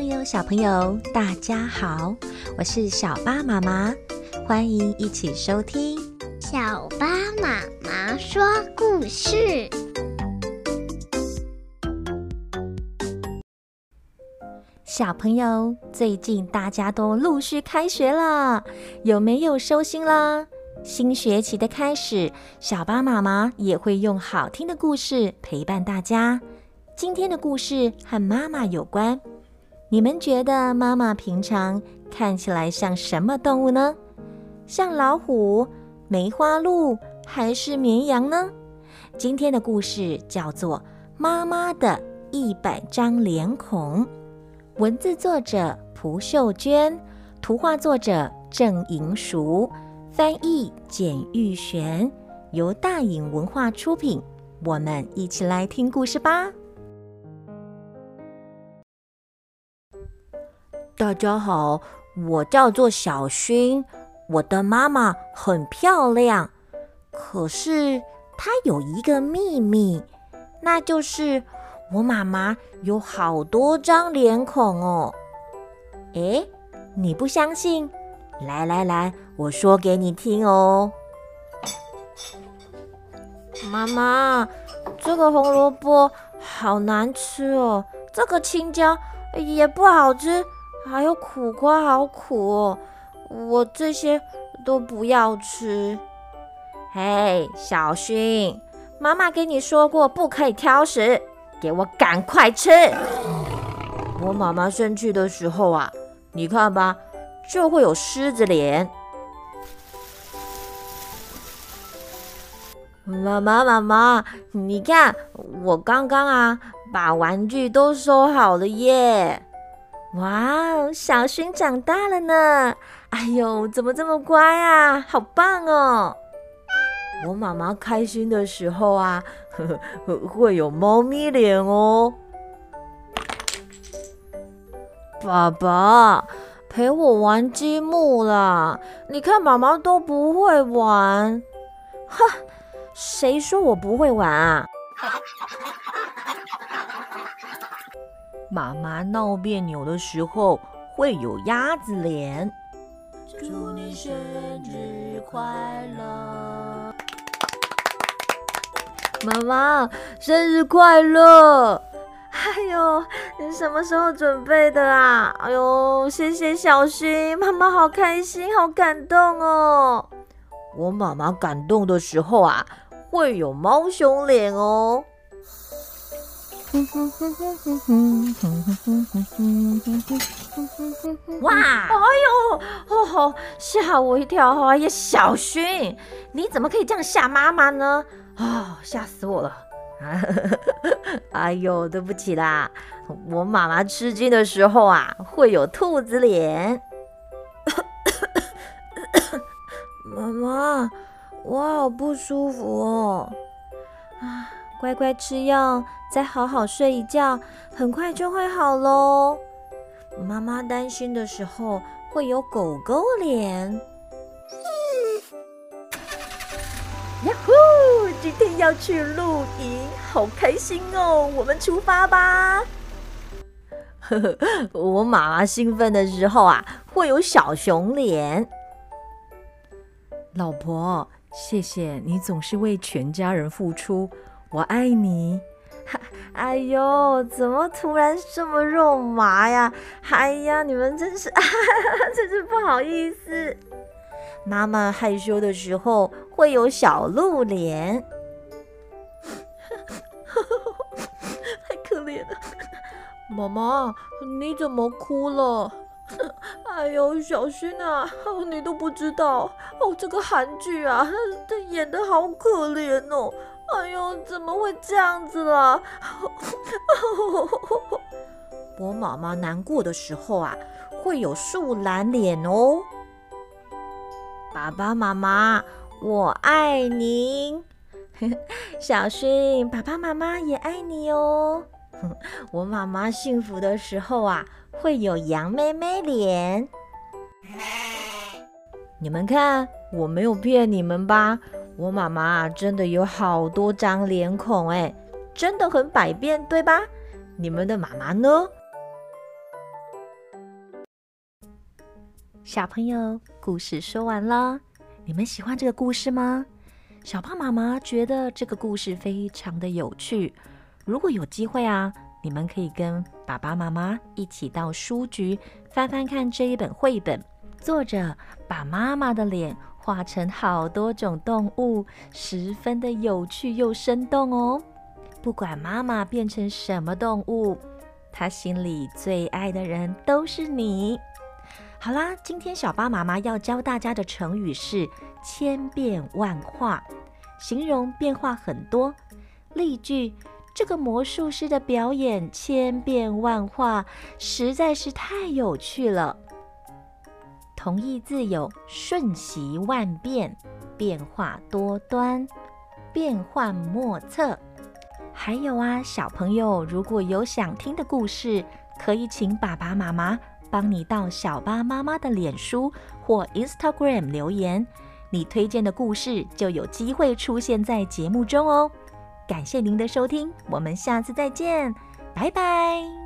朋友，小朋友，大家好，我是小巴妈妈，欢迎一起收听小巴妈妈说故事。小朋友，最近大家都陆续开学了，有没有收心啦？新学期的开始，小巴妈妈也会用好听的故事陪伴大家。今天的故事和妈妈有关，你们觉得妈妈平常看起来像什么动物呢？像老虎、梅花鹿还是绵羊呢？今天的故事叫做《妈妈的一百张脸孔》，文字作者蒲秀娟，图画作者郑银淑。翻译简玉璇，由大颖文化出品。我们一起来听故事吧。大家好，我叫做小薰。我的妈妈很漂亮，可是她有一个秘密，那就是我妈妈有好多张脸孔哦。诶，你不相信？来来来，我说给你听哦。妈妈，这个红萝卜好难吃哦，这个青椒也不好吃，还有苦瓜好苦哦，我这些都不要吃。嘿，小薰，妈妈跟你说过不可以挑食，给我赶快吃。我妈妈生气的时候啊，你看吧。就会有狮子脸。妈妈，妈妈，你看我刚刚啊，把玩具都收好了耶！哇哦，小薰长大了呢！哎呦，怎么这么乖啊？好棒哦！我妈妈开心的时候啊，会有猫咪脸哦。爸爸。陪我玩积木啦！你看妈妈都不会玩，哈，谁说我不会玩啊？妈妈闹别扭的时候会有鸭子脸。祝你生日快乐！妈妈，生日快乐！哎呦，你什么时候准备的啊？哎呦，谢谢小薰，妈妈好开心，好感动哦。我妈妈感动的时候啊，会有猫熊脸哦。哇！哎呦，哦，吓我一跳！哎呀，小薰，你怎么可以这样吓妈妈呢？啊、哦，吓死我了！哎呦，对不起啦，我妈妈吃惊的时候啊，会有兔子脸。妈妈，我好不舒服哦。啊，乖乖吃药，再好好睡一觉，很快就会好喽。妈妈担心的时候，会有狗狗脸。呀呼！今天要去露营，好开心哦！我们出发吧。呵呵，我妈妈兴奋的时候啊，会有小熊脸。老婆，谢谢你总是为全家人付出，我爱你。哎呦，怎么突然这么肉麻呀？哎呀，你们真是，哈哈，真是不好意思。妈妈害羞的时候会有小鹿脸，太可怜了。妈妈，你怎么哭了？哎呦，小薰啊，你都不知道哦，这个韩剧啊，他演得好可怜哦。哎呦，怎么会这样子啦？我妈妈难过的时候啊，会有树懒脸哦。爸爸妈妈，我爱您。小薰，爸爸妈妈也爱你哦。我妈妈幸福的时候啊，会有羊妹妹脸。你们看，我没有骗你们吧？我妈妈真的有好多张脸孔，哎，真的很百变，对吧？你们的妈妈呢？小朋友，故事说完了，你们喜欢这个故事吗？小胖妈妈觉得这个故事非常的有趣。如果有机会啊，你们可以跟爸爸妈妈一起到书局翻翻看这一本绘本。作者把妈妈的脸画成好多种动物，十分的有趣又生动哦。不管妈妈变成什么动物，她心里最爱的人都是你。好啦，今天小巴妈妈要教大家的成语是千变万化，形容变化很多。例句：这个魔术师的表演千变万化，实在是太有趣了。同义字有瞬息万变、变化多端、变幻莫测。还有啊，小朋友如果有想听的故事，可以请爸爸妈妈帮你到小巴妈妈的脸书或 Instagram 留言，你推荐的故事就有机会出现在节目中哦。感谢您的收听，我们下次再见，拜拜。